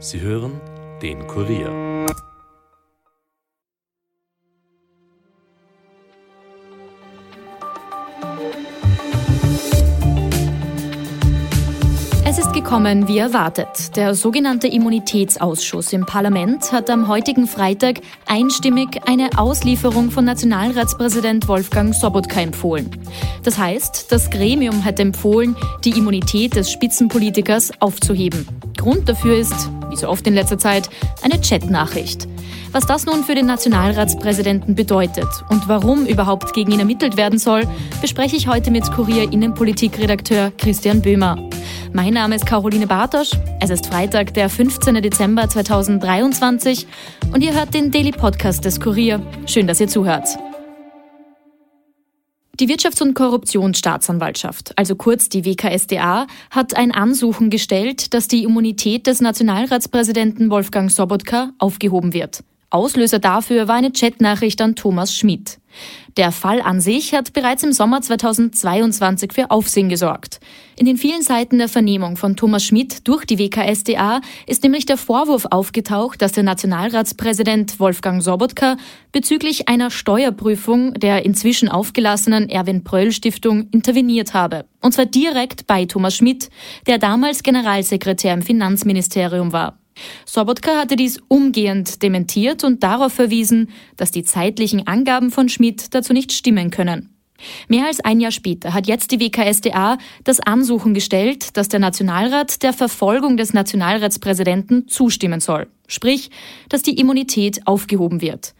Sie hören den Kurier. Es ist gekommen, wie erwartet. Der sogenannte Immunitätsausschuss im Parlament hat am heutigen Freitag einstimmig eine Auslieferung von Nationalratspräsident Wolfgang Sobotka empfohlen. Das heißt, das Gremium hat empfohlen, die Immunität des Spitzenpolitikers aufzuheben. Grund dafür ist, so oft in letzter Zeit, eine Chatnachricht. Was das nun für den Nationalratspräsidenten bedeutet und warum überhaupt gegen ihn ermittelt werden soll, bespreche ich heute mit Kurier Innenpolitikredakteur Christian Böhmer. Mein Name ist Caroline Bartosch. Es ist Freitag, der 15. Dezember 2023 und ihr hört den Daily Podcast des Kurier. Schön, dass ihr zuhört. Die Wirtschafts- und Korruptionsstaatsanwaltschaft, also kurz die WKSDA, hat ein Ansuchen gestellt, dass die Immunität des Nationalratspräsidenten Wolfgang Sobotka aufgehoben wird. Auslöser dafür war eine Chatnachricht an Thomas Schmidt. Der Fall an sich hat bereits im Sommer 2022 für Aufsehen gesorgt. In den vielen Seiten der Vernehmung von Thomas Schmidt durch die WKSDA ist nämlich der Vorwurf aufgetaucht, dass der Nationalratspräsident Wolfgang Sobotka bezüglich einer Steuerprüfung der inzwischen aufgelassenen Erwin Pröll Stiftung interveniert habe. Und zwar direkt bei Thomas Schmidt, der damals Generalsekretär im Finanzministerium war. Sobotka hatte dies umgehend dementiert und darauf verwiesen, dass die zeitlichen Angaben von Schmidt dazu nicht stimmen können. Mehr als ein Jahr später hat jetzt die WKSDA das Ansuchen gestellt, dass der Nationalrat der Verfolgung des Nationalratspräsidenten zustimmen soll. Sprich, dass die Immunität aufgehoben wird.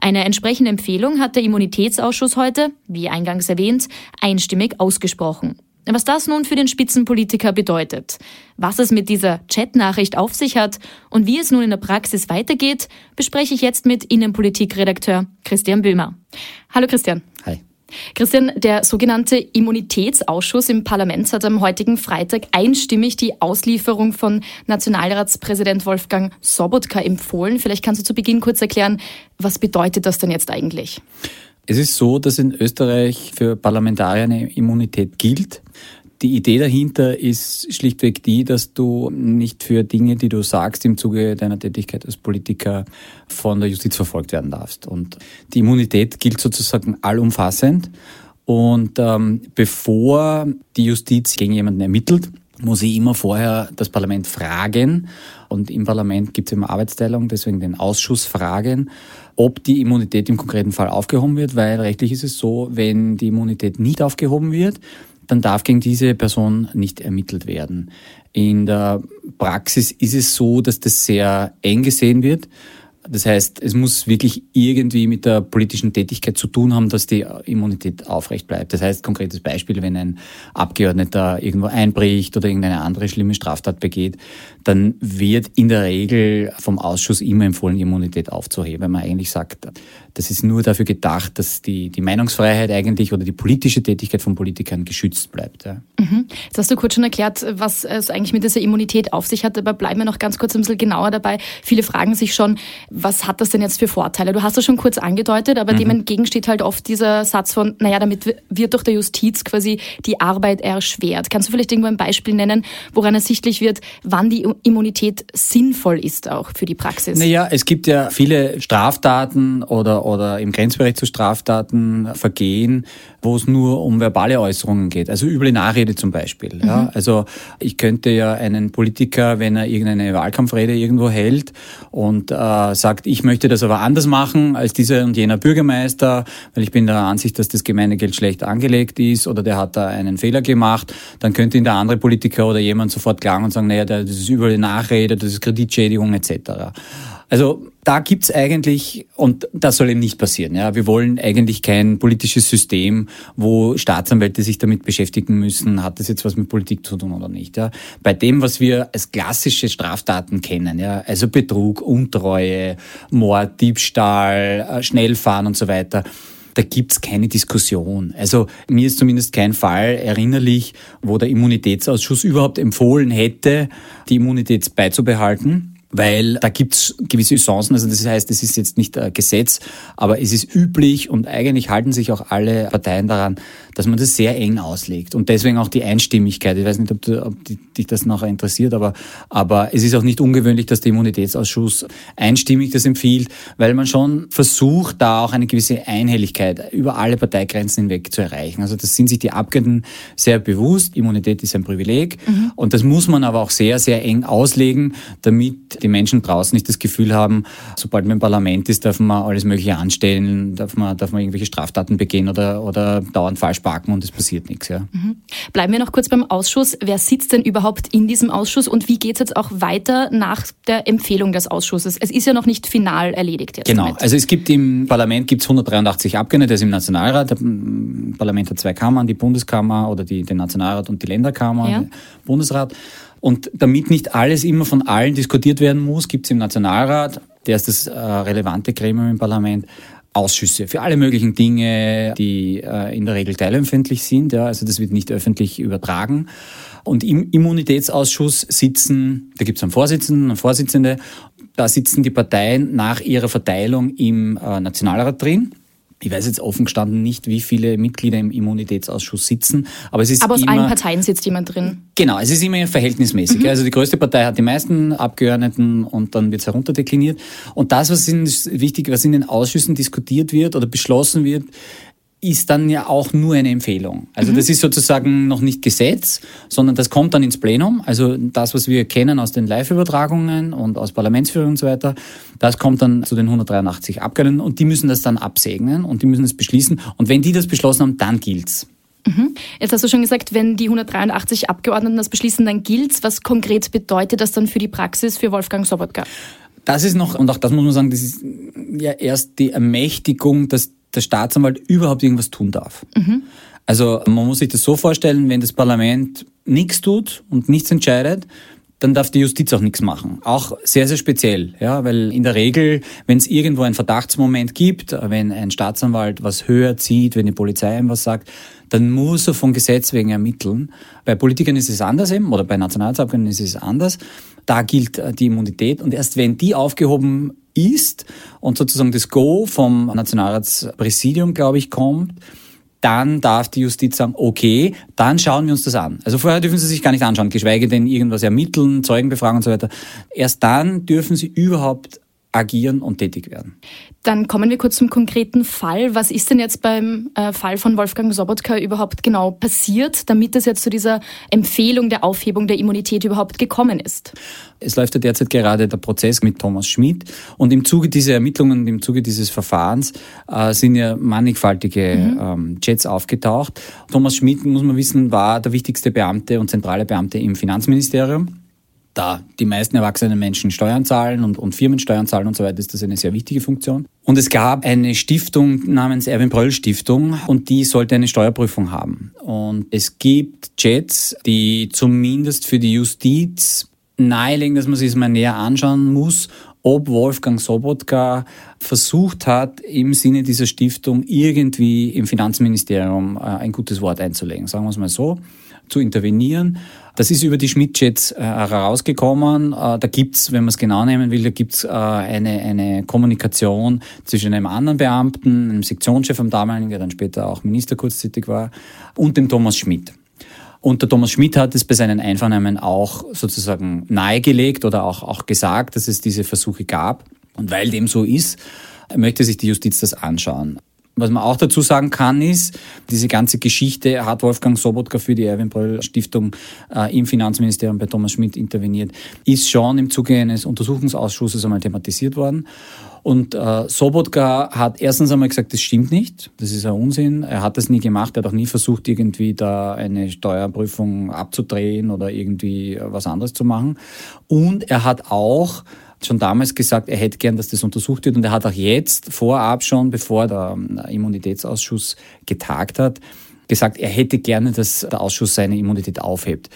Eine entsprechende Empfehlung hat der Immunitätsausschuss heute, wie eingangs erwähnt, einstimmig ausgesprochen. Was das nun für den Spitzenpolitiker bedeutet, was es mit dieser Chatnachricht auf sich hat und wie es nun in der Praxis weitergeht, bespreche ich jetzt mit Innenpolitikredakteur Christian Böhmer. Hallo Christian. Hi. Christian, der sogenannte Immunitätsausschuss im Parlament hat am heutigen Freitag einstimmig die Auslieferung von Nationalratspräsident Wolfgang Sobotka empfohlen. Vielleicht kannst du zu Beginn kurz erklären, was bedeutet das denn jetzt eigentlich? Es ist so, dass in Österreich für Parlamentarier eine Immunität gilt. Die Idee dahinter ist schlichtweg die, dass du nicht für Dinge, die du sagst im Zuge deiner Tätigkeit als Politiker von der Justiz verfolgt werden darfst. Und die Immunität gilt sozusagen allumfassend. Und ähm, bevor die Justiz gegen jemanden ermittelt, muss ich immer vorher das Parlament fragen. Und im Parlament gibt es immer Arbeitsteilung, deswegen den Ausschuss fragen, ob die Immunität im konkreten Fall aufgehoben wird, weil rechtlich ist es so, wenn die Immunität nicht aufgehoben wird, dann darf gegen diese Person nicht ermittelt werden. In der Praxis ist es so, dass das sehr eng gesehen wird. Das heißt, es muss wirklich irgendwie mit der politischen Tätigkeit zu tun haben, dass die Immunität aufrecht bleibt. Das heißt, konkretes Beispiel, wenn ein Abgeordneter irgendwo einbricht oder irgendeine andere schlimme Straftat begeht, dann wird in der Regel vom Ausschuss immer empfohlen, Immunität aufzuheben, man eigentlich sagt, das ist nur dafür gedacht, dass die, die Meinungsfreiheit eigentlich oder die politische Tätigkeit von Politikern geschützt bleibt. Ja. Mhm. Jetzt hast du kurz schon erklärt, was es eigentlich mit dieser Immunität auf sich hat, aber bleiben wir noch ganz kurz ein bisschen genauer dabei. Viele fragen sich schon, was hat das denn jetzt für Vorteile? Du hast das schon kurz angedeutet, aber mhm. dem entgegen steht halt oft dieser Satz von, naja, damit wird durch der Justiz quasi die Arbeit erschwert. Kannst du vielleicht irgendwo ein Beispiel nennen, woran ersichtlich wird, wann die Immunität sinnvoll ist auch für die Praxis? Naja, es gibt ja viele Straftaten oder, oder im Grenzbereich zu Straftaten Vergehen, wo es nur um verbale Äußerungen geht. Also üble Nachrede zum Beispiel. Mhm. Ja. Also ich könnte ja einen Politiker, wenn er irgendeine Wahlkampfrede irgendwo hält und äh, sagt, ich möchte das aber anders machen als dieser und jener Bürgermeister, weil ich bin der Ansicht, dass das Gemeindegeld schlecht angelegt ist oder der hat da einen Fehler gemacht, dann könnte ihn der andere Politiker oder jemand sofort klagen und sagen, naja, das ist üble Nachrede, das ist Kreditschädigung etc. Also da gibt's eigentlich, und das soll eben nicht passieren, ja, wir wollen eigentlich kein politisches System, wo Staatsanwälte sich damit beschäftigen müssen, hat das jetzt was mit Politik zu tun oder nicht. Ja. Bei dem, was wir als klassische Straftaten kennen, ja, also Betrug, Untreue, Mord, Diebstahl, äh, Schnellfahren und so weiter, da gibt's keine Diskussion. Also mir ist zumindest kein Fall erinnerlich, wo der Immunitätsausschuss überhaupt empfohlen hätte, die Immunität beizubehalten weil da gibt's gewisse Chancen. Also das heißt, es ist jetzt nicht ein Gesetz, aber es ist üblich und eigentlich halten sich auch alle Parteien daran, dass man das sehr eng auslegt. Und deswegen auch die Einstimmigkeit. Ich weiß nicht, ob, du, ob dich das nachher interessiert, aber, aber es ist auch nicht ungewöhnlich, dass der Immunitätsausschuss einstimmig das empfiehlt, weil man schon versucht, da auch eine gewisse Einhelligkeit über alle Parteigrenzen hinweg zu erreichen. Also das sind sich die Abgeordneten sehr bewusst. Immunität ist ein Privileg mhm. und das muss man aber auch sehr, sehr eng auslegen, damit die Menschen draußen nicht das Gefühl haben, sobald man im Parlament ist, darf man alles Mögliche anstellen, darf man, darf man irgendwelche Straftaten begehen oder, oder dauernd falsch parken und es passiert nichts. Ja. Mhm. Bleiben wir noch kurz beim Ausschuss. Wer sitzt denn überhaupt in diesem Ausschuss und wie geht es jetzt auch weiter nach der Empfehlung des Ausschusses? Es ist ja noch nicht final erledigt jetzt. Genau, damit. also es gibt im Parlament gibt's 183 Abgeordnete, das ist im Nationalrat. Das Parlament hat zwei Kammern, die Bundeskammer oder die, den Nationalrat und die Länderkammer, ja. Bundesrat. Und damit nicht alles immer von allen diskutiert werden muss, gibt es im Nationalrat, der ist das äh, relevante Gremium im Parlament, Ausschüsse für alle möglichen Dinge, die äh, in der Regel teilempfindlich sind. Ja, also das wird nicht öffentlich übertragen. Und im Immunitätsausschuss sitzen, da gibt es einen Vorsitzenden, eine Vorsitzende, da sitzen die Parteien nach ihrer Verteilung im äh, Nationalrat drin. Ich weiß jetzt offen gestanden nicht, wie viele Mitglieder im Immunitätsausschuss sitzen, aber es ist Aber aus immer, allen Parteien sitzt jemand drin. Genau, es ist immer verhältnismäßig. Mhm. Also die größte Partei hat die meisten Abgeordneten und dann wird es herunterdekliniert. Und das, was in, wichtig, was in den Ausschüssen diskutiert wird oder beschlossen wird, ist dann ja auch nur eine Empfehlung. Also mhm. das ist sozusagen noch nicht Gesetz, sondern das kommt dann ins Plenum. Also das, was wir kennen aus den Live-Übertragungen und aus Parlamentsführung und so weiter, das kommt dann zu den 183 Abgeordneten und die müssen das dann absegnen und die müssen es beschließen. Und wenn die das beschlossen haben, dann gilt's. Mhm. Jetzt hast du schon gesagt, wenn die 183 Abgeordneten das beschließen, dann gilt's. Was konkret bedeutet das dann für die Praxis für Wolfgang Sobotka? Das ist noch, und auch das muss man sagen, das ist ja erst die Ermächtigung, dass der Staatsanwalt überhaupt irgendwas tun darf. Mhm. Also man muss sich das so vorstellen, wenn das Parlament nichts tut und nichts entscheidet, dann darf die Justiz auch nichts machen. Auch sehr, sehr speziell, ja, weil in der Regel, wenn es irgendwo einen Verdachtsmoment gibt, wenn ein Staatsanwalt was höher zieht, wenn die Polizei ihm was sagt, dann muss er von Gesetz wegen ermitteln. Bei Politikern ist es anders eben, oder bei Nationalratsabgeordneten ist es anders. Da gilt äh, die Immunität und erst wenn die aufgehoben ist und sozusagen das Go vom Nationalratspräsidium, glaube ich, kommt, dann darf die Justiz sagen, okay, dann schauen wir uns das an. Also vorher dürfen sie sich gar nicht anschauen, geschweige denn irgendwas ermitteln, Zeugen befragen und so weiter. Erst dann dürfen sie überhaupt agieren und tätig werden. Dann kommen wir kurz zum konkreten Fall. Was ist denn jetzt beim äh, Fall von Wolfgang Sobotka überhaupt genau passiert, damit es jetzt zu dieser Empfehlung der Aufhebung der Immunität überhaupt gekommen ist? Es läuft ja derzeit gerade der Prozess mit Thomas Schmidt und im Zuge dieser Ermittlungen und im Zuge dieses Verfahrens äh, sind ja mannigfaltige mhm. ähm, Chats aufgetaucht. Thomas Schmidt, muss man wissen, war der wichtigste Beamte und zentrale Beamte im Finanzministerium da die meisten erwachsenen Menschen Steuern zahlen und, und Firmensteuern zahlen und so weiter, ist das eine sehr wichtige Funktion. Und es gab eine Stiftung namens Erwin Bröll Stiftung und die sollte eine Steuerprüfung haben. Und es gibt Chats, die zumindest für die Justiz nahelegen, dass man sich das mal näher anschauen muss, ob Wolfgang Sobotka versucht hat, im Sinne dieser Stiftung irgendwie im Finanzministerium äh, ein gutes Wort einzulegen, sagen wir es mal so, zu intervenieren. Das ist über die Schmidt-Chats äh, herausgekommen. Äh, da gibt's, wenn man es genau nehmen will, da gibt's äh, eine, eine Kommunikation zwischen einem anderen Beamten, einem Sektionschef am damaligen, der dann später auch Minister kurzzeitig war, und dem Thomas Schmidt. Und der Thomas Schmidt hat es bei seinen Einvernahmen auch sozusagen nahegelegt oder auch, auch gesagt, dass es diese Versuche gab. Und weil dem so ist, möchte sich die Justiz das anschauen. Was man auch dazu sagen kann, ist, diese ganze Geschichte hat Wolfgang Sobotka für die Erwin Bröll Stiftung äh, im Finanzministerium bei Thomas Schmidt interveniert, ist schon im Zuge eines Untersuchungsausschusses einmal thematisiert worden. Und äh, Sobotka hat erstens einmal gesagt, das stimmt nicht, das ist ein Unsinn. Er hat das nie gemacht, er hat auch nie versucht, irgendwie da eine Steuerprüfung abzudrehen oder irgendwie was anderes zu machen. Und er hat auch schon damals gesagt, er hätte gern, dass das untersucht wird und er hat auch jetzt vorab schon, bevor der Immunitätsausschuss getagt hat, gesagt, er hätte gerne, dass der Ausschuss seine Immunität aufhebt.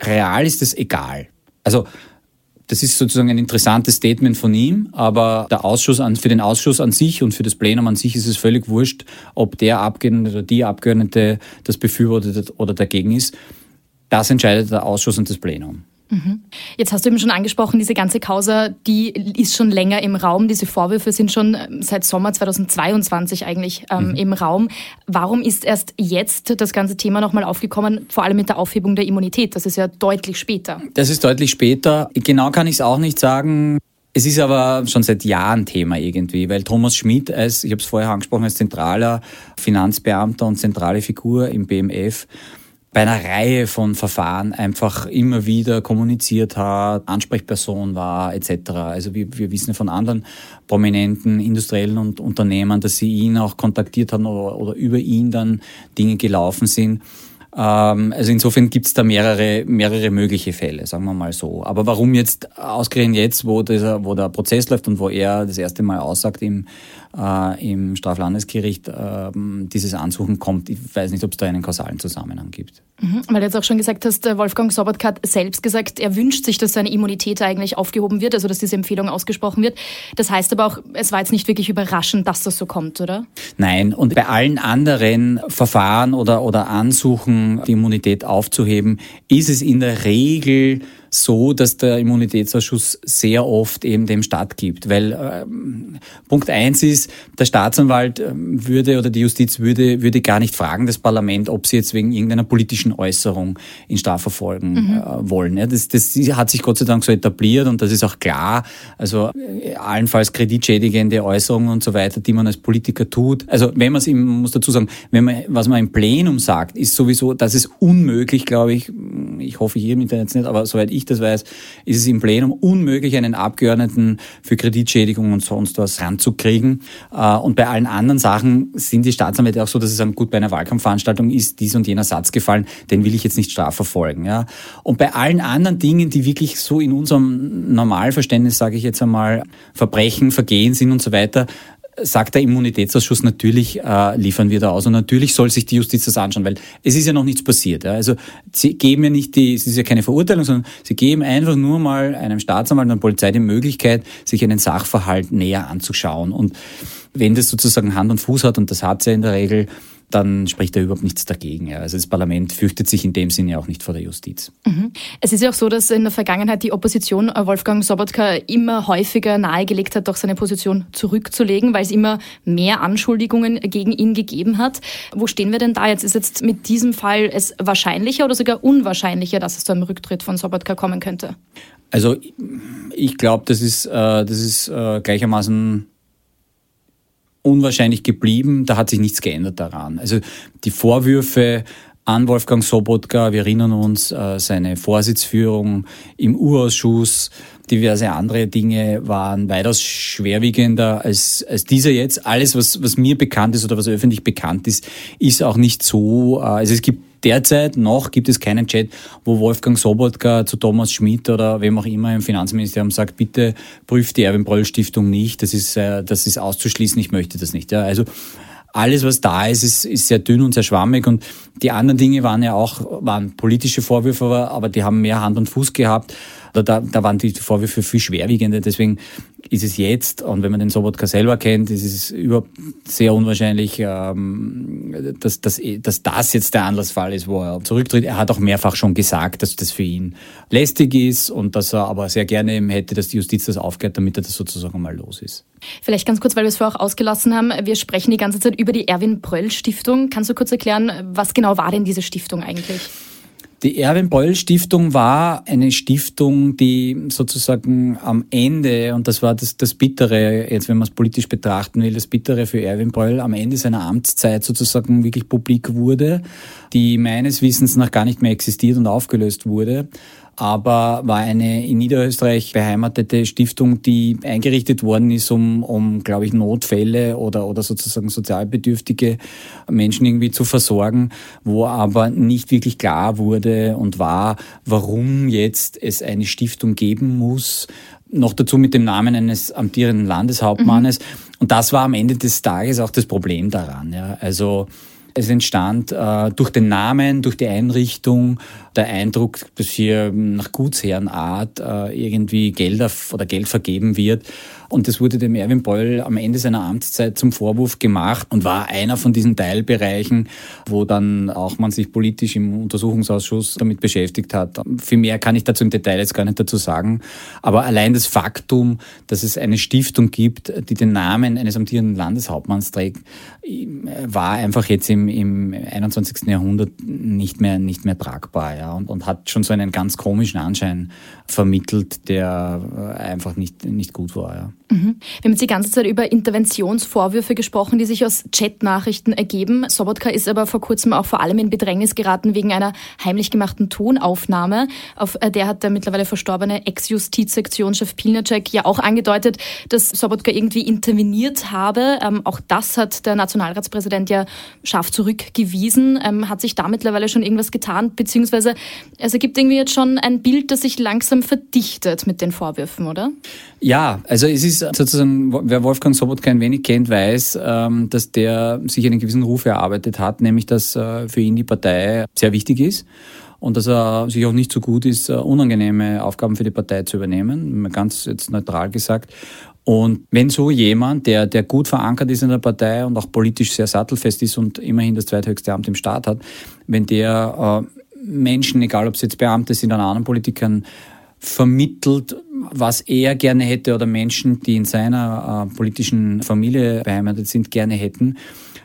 Real ist es egal. Also das ist sozusagen ein interessantes Statement von ihm, aber der Ausschuss an, für den Ausschuss an sich und für das Plenum an sich ist es völlig wurscht, ob der Abgeordnete oder die Abgeordnete das befürwortet oder dagegen ist. Das entscheidet der Ausschuss und das Plenum. Mhm. Jetzt hast du eben schon angesprochen, diese ganze Causa, die ist schon länger im Raum. Diese Vorwürfe sind schon ähm, seit Sommer 2022 eigentlich ähm, mhm. im Raum. Warum ist erst jetzt das ganze Thema nochmal aufgekommen, vor allem mit der Aufhebung der Immunität? Das ist ja deutlich später. Das ist deutlich später. Genau kann ich es auch nicht sagen. Es ist aber schon seit Jahren Thema irgendwie, weil Thomas Schmidt als, ich habe es vorher angesprochen, als zentraler Finanzbeamter und zentrale Figur im BMF bei einer Reihe von Verfahren einfach immer wieder kommuniziert hat, Ansprechperson war etc. Also wir, wir wissen von anderen prominenten industriellen und Unternehmern, dass sie ihn auch kontaktiert haben oder, oder über ihn dann Dinge gelaufen sind. Ähm, also insofern gibt es da mehrere, mehrere mögliche Fälle, sagen wir mal so. Aber warum jetzt ausgerechnet jetzt, wo, dieser, wo der Prozess läuft und wo er das erste Mal aussagt im, äh, im Straflandesgericht, äh, dieses Ansuchen kommt, ich weiß nicht, ob es da einen kausalen Zusammenhang gibt. Mhm, weil du jetzt auch schon gesagt hast, Wolfgang Sobotka hat selbst gesagt, er wünscht sich, dass seine Immunität eigentlich aufgehoben wird, also dass diese Empfehlung ausgesprochen wird. Das heißt aber auch, es war jetzt nicht wirklich überraschend, dass das so kommt, oder? Nein, und bei allen anderen Verfahren oder, oder Ansuchen, die Immunität aufzuheben, ist es in der Regel so, dass der Immunitätsausschuss sehr oft eben dem stattgibt. Weil äh, Punkt eins ist, der Staatsanwalt ähm, würde oder die Justiz würde, würde gar nicht fragen, das Parlament, ob sie jetzt wegen irgendeiner politischen Äußerung in Strafverfolgen mhm. äh, wollen. Ja, das, das hat sich Gott sei Dank so etabliert und das ist auch klar. Also äh, allenfalls kreditschädigende Äußerungen und so weiter, die man als Politiker tut. Also wenn man es, ich muss dazu sagen, wenn man, was man im Plenum sagt, ist sowieso, das ist unmöglich, glaube ich, ich hoffe hier im Internet nicht, aber soweit ich das weiß, ist es im Plenum unmöglich, einen Abgeordneten für Kreditschädigung und sonst was ranzukriegen. Äh, und bei allen anderen Sachen sind die Staatsanwälte auch so, dass sie sagen, gut, bei einer Wahlkampfveranstaltung ist dies und jener Satz gefallen, den will ich jetzt nicht strafverfolgen. Und bei allen anderen Dingen, die wirklich so in unserem Normalverständnis, sage ich jetzt einmal, Verbrechen, Vergehen sind und so weiter, sagt der Immunitätsausschuss, natürlich äh, liefern wir da aus und natürlich soll sich die Justiz das anschauen, weil es ist ja noch nichts passiert. Ja. Also sie geben ja nicht die, es ist ja keine Verurteilung, sondern sie geben einfach nur mal einem Staatsanwalt und einer Polizei die Möglichkeit, sich einen Sachverhalt näher anzuschauen. Und wenn das sozusagen Hand und Fuß hat, und das hat es ja in der Regel, dann spricht da überhaupt nichts dagegen. Ja. Also das Parlament fürchtet sich in dem Sinne auch nicht vor der Justiz. Mhm. Es ist ja auch so, dass in der Vergangenheit die Opposition äh, Wolfgang Sobotka immer häufiger nahegelegt hat, doch seine Position zurückzulegen, weil es immer mehr Anschuldigungen gegen ihn gegeben hat. Wo stehen wir denn da jetzt? Ist jetzt mit diesem Fall es wahrscheinlicher oder sogar unwahrscheinlicher, dass es zu einem Rücktritt von Sobotka kommen könnte? Also ich glaube, das ist, äh, das ist äh, gleichermaßen unwahrscheinlich geblieben. Da hat sich nichts geändert daran. Also die Vorwürfe an Wolfgang Sobotka, wir erinnern uns, äh, seine Vorsitzführung im Urausschuss, diverse andere Dinge waren weitaus schwerwiegender als, als dieser jetzt. Alles, was, was mir bekannt ist oder was öffentlich bekannt ist, ist auch nicht so. Äh, also es gibt derzeit noch gibt es keinen Chat, wo Wolfgang Sobotka zu Thomas Schmidt oder wem auch immer im Finanzministerium sagt, bitte prüft die Erwin Bröll Stiftung nicht, das ist, äh, das ist auszuschließen, ich möchte das nicht. Ja, also alles, was da ist, ist, ist sehr dünn und sehr schwammig. Und die anderen Dinge waren ja auch, waren politische Vorwürfe, aber, aber die haben mehr Hand und Fuß gehabt. Da, da waren die Vorwürfe viel schwerwiegender. Deswegen ist es jetzt, und wenn man den Sobotka selber kennt, ist es überhaupt sehr unwahrscheinlich, ähm, dass, dass, dass das jetzt der Anlassfall ist, wo er zurücktritt. Er hat auch mehrfach schon gesagt, dass das für ihn lästig ist und dass er aber sehr gerne eben hätte, dass die Justiz das aufklärt, damit er das sozusagen mal los ist. Vielleicht ganz kurz, weil wir es vorher auch ausgelassen haben. Wir sprechen die ganze Zeit über die Erwin Bröll Stiftung. Kannst du kurz erklären, was genau war denn diese Stiftung eigentlich? Die Erwin Beul Stiftung war eine Stiftung, die sozusagen am Ende, und das war das, das Bittere, jetzt wenn man es politisch betrachten will, das Bittere für Erwin Beul am Ende seiner Amtszeit sozusagen wirklich publik wurde, die meines Wissens nach gar nicht mehr existiert und aufgelöst wurde aber war eine in Niederösterreich beheimatete Stiftung, die eingerichtet worden ist, um, um glaube ich, Notfälle oder, oder sozusagen sozialbedürftige Menschen irgendwie zu versorgen, wo aber nicht wirklich klar wurde und war, warum jetzt es eine Stiftung geben muss, noch dazu mit dem Namen eines amtierenden Landeshauptmannes. Mhm. Und das war am Ende des Tages auch das Problem daran. Ja. Also Es entstand äh, durch den Namen, durch die Einrichtung der Eindruck, dass hier nach Gutsherrenart äh, irgendwie Gelder oder Geld vergeben wird. Und das wurde dem Erwin Beul am Ende seiner Amtszeit zum Vorwurf gemacht und war einer von diesen Teilbereichen, wo dann auch man sich politisch im Untersuchungsausschuss damit beschäftigt hat. Viel mehr kann ich dazu im Detail jetzt gar nicht dazu sagen. Aber allein das Faktum, dass es eine Stiftung gibt, die den Namen eines amtierenden Landeshauptmanns trägt, war einfach jetzt im, im 21. Jahrhundert nicht mehr, nicht mehr tragbar. Ja, und, und hat schon so einen ganz komischen Anschein vermittelt, der einfach nicht, nicht gut war. Ja. Mhm. Wir haben jetzt die ganze Zeit über Interventionsvorwürfe gesprochen, die sich aus Chatnachrichten ergeben. Sobotka ist aber vor kurzem auch vor allem in Bedrängnis geraten wegen einer heimlich gemachten Tonaufnahme. Auf äh, der hat der mittlerweile verstorbene Ex-Justizsektionschef Pilnacek ja auch angedeutet, dass Sobotka irgendwie interveniert habe. Ähm, auch das hat der Nationalratspräsident ja scharf zurückgewiesen. Ähm, hat sich da mittlerweile schon irgendwas getan? Beziehungsweise es ergibt irgendwie jetzt schon ein Bild, das sich langsam verdichtet mit den Vorwürfen, oder? Ja, also es ist sozusagen, wer Wolfgang Sobotka ein wenig kennt, weiß, ähm, dass der sich einen gewissen Ruf erarbeitet hat, nämlich dass äh, für ihn die Partei sehr wichtig ist und dass er sich auch nicht so gut ist, äh, unangenehme Aufgaben für die Partei zu übernehmen, ganz jetzt neutral gesagt. Und wenn so jemand, der, der gut verankert ist in der Partei und auch politisch sehr sattelfest ist und immerhin das zweithöchste Amt im Staat hat, wenn der äh, Menschen, egal ob es jetzt Beamte sind oder anderen Politikern, vermittelt, was er gerne hätte oder Menschen, die in seiner äh, politischen Familie beheimatet sind, gerne hätten,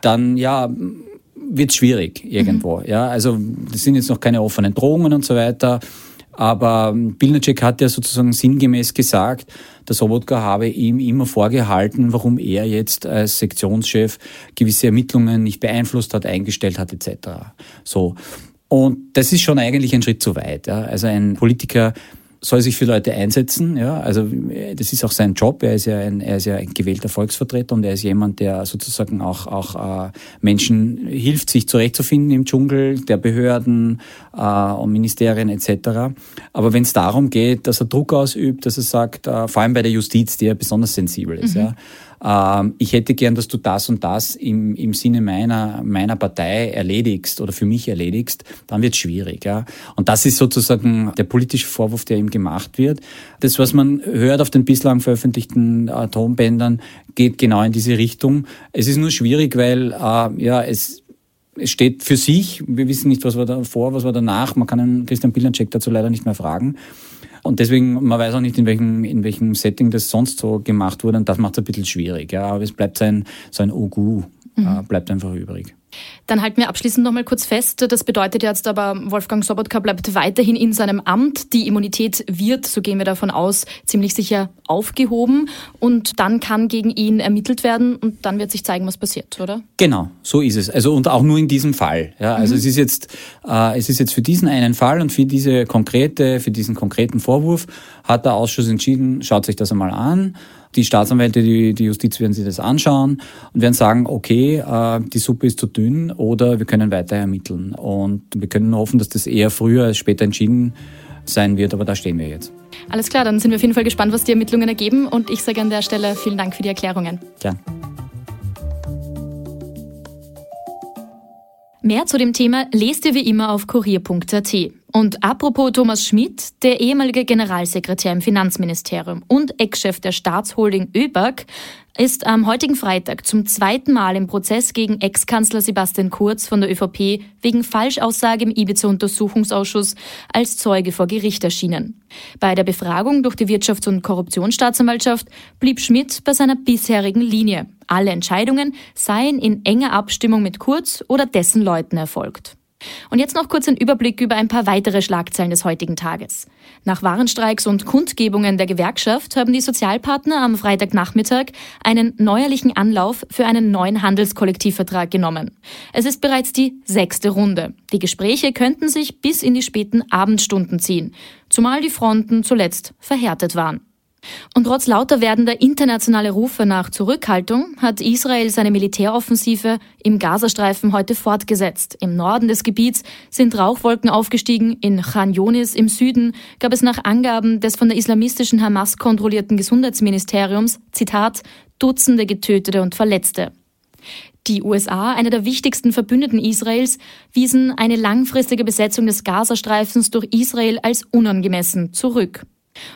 dann ja, wird schwierig irgendwo. Mhm. Ja, also das sind jetzt noch keine offenen Drohungen und so weiter. Aber Bilnacek hat ja sozusagen sinngemäß gesagt, der Sobotka habe ihm immer vorgehalten, warum er jetzt als Sektionschef gewisse Ermittlungen nicht beeinflusst hat, eingestellt hat etc. So. Und das ist schon eigentlich ein Schritt zu weit. Ja. Also ein Politiker soll sich für Leute einsetzen. Ja, also das ist auch sein Job. Er ist ja ein, er ist ja ein gewählter Volksvertreter und er ist jemand, der sozusagen auch auch äh, Menschen hilft, sich zurechtzufinden im Dschungel der Behörden äh, und Ministerien etc. Aber wenn es darum geht, dass er Druck ausübt, dass er sagt, äh, vor allem bei der Justiz, die ja besonders sensibel ist, mhm. ja ähm, ich hätte gern, dass du das und das im, im Sinne meiner, meiner Partei erledigst oder für mich erledigst, dann wird es schwierig. Ja? Und das ist sozusagen der politische Vorwurf, der ihm gemacht wird. Das, was man hört auf den bislang veröffentlichten Atombändern, geht genau in diese Richtung. Es ist nur schwierig, weil äh, ja, es es steht für sich. Wir wissen nicht, was war davor, was war danach. Man kann einen Christian Pilanczek dazu leider nicht mehr fragen. Und deswegen, man weiß auch nicht, in welchem, in welchem Setting das sonst so gemacht wurde. Und das macht es ein bisschen schwierig. Ja. Aber es bleibt so ein, so ein Ugu, mhm. äh, bleibt einfach übrig. Dann halten wir abschließend noch mal kurz fest. Das bedeutet jetzt aber, Wolfgang Sobotka bleibt weiterhin in seinem Amt. Die Immunität wird, so gehen wir davon aus, ziemlich sicher aufgehoben. Und dann kann gegen ihn ermittelt werden und dann wird sich zeigen, was passiert, oder? Genau, so ist es. Also und auch nur in diesem Fall. Ja, also mhm. es ist jetzt, äh, es ist jetzt für diesen einen Fall und für diese konkrete, für diesen konkreten Vorwurf hat der Ausschuss entschieden, schaut sich das einmal an. Die Staatsanwälte, die, die Justiz werden sich das anschauen und werden sagen, okay, äh, die Suppe ist zu dünn oder wir können weiter ermitteln. Und wir können hoffen, dass das eher früher als später entschieden sein wird, aber da stehen wir jetzt. Alles klar, dann sind wir auf jeden Fall gespannt, was die Ermittlungen ergeben und ich sage an der Stelle vielen Dank für die Erklärungen. Gern. Mehr zu dem Thema lest ihr wie immer auf kurier.at. Und apropos Thomas Schmidt, der ehemalige Generalsekretär im Finanzministerium und Ex-Chef der Staatsholding ÖBAG, ist am heutigen Freitag zum zweiten Mal im Prozess gegen Ex-Kanzler Sebastian Kurz von der ÖVP wegen Falschaussage im Ibiza-Untersuchungsausschuss als Zeuge vor Gericht erschienen. Bei der Befragung durch die Wirtschafts- und Korruptionsstaatsanwaltschaft blieb Schmidt bei seiner bisherigen Linie. Alle Entscheidungen seien in enger Abstimmung mit Kurz oder dessen Leuten erfolgt. Und jetzt noch kurz ein Überblick über ein paar weitere Schlagzeilen des heutigen Tages. Nach Warenstreiks und Kundgebungen der Gewerkschaft haben die Sozialpartner am Freitagnachmittag einen neuerlichen Anlauf für einen neuen Handelskollektivvertrag genommen. Es ist bereits die sechste Runde. Die Gespräche könnten sich bis in die späten Abendstunden ziehen, zumal die Fronten zuletzt verhärtet waren. Und trotz lauter werdender internationaler Rufe nach Zurückhaltung hat Israel seine Militäroffensive im Gazastreifen heute fortgesetzt. Im Norden des Gebiets sind Rauchwolken aufgestiegen. In Khan Yunis im Süden gab es nach Angaben des von der islamistischen Hamas kontrollierten Gesundheitsministeriums, Zitat, Dutzende Getötete und Verletzte. Die USA, einer der wichtigsten Verbündeten Israels, wiesen eine langfristige Besetzung des Gazastreifens durch Israel als unangemessen zurück.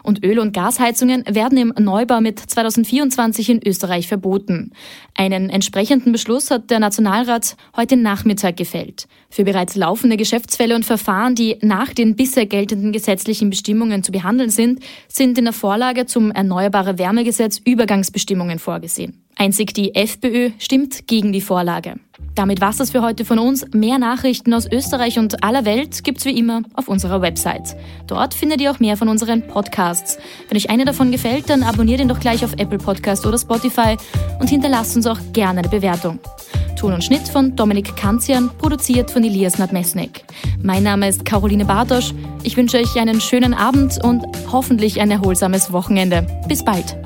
Und Öl- und Gasheizungen werden im Neubau mit 2024 in Österreich verboten. Einen entsprechenden Beschluss hat der Nationalrat heute Nachmittag gefällt. Für bereits laufende Geschäftsfälle und Verfahren, die nach den bisher geltenden gesetzlichen Bestimmungen zu behandeln sind, sind in der Vorlage zum Erneuerbare Wärmegesetz Übergangsbestimmungen vorgesehen. Einzig die FPÖ stimmt gegen die Vorlage. Damit war's das für heute von uns. Mehr Nachrichten aus Österreich und aller Welt gibt's wie immer auf unserer Website. Dort findet ihr auch mehr von unseren Podcasts. Wenn euch einer davon gefällt, dann abonniert ihn doch gleich auf Apple Podcast oder Spotify und hinterlasst uns auch gerne eine Bewertung. Ton und Schnitt von Dominik Kanzian, produziert von Elias Nadmesnik. Mein Name ist Caroline Bartosch. Ich wünsche euch einen schönen Abend und hoffentlich ein erholsames Wochenende. Bis bald.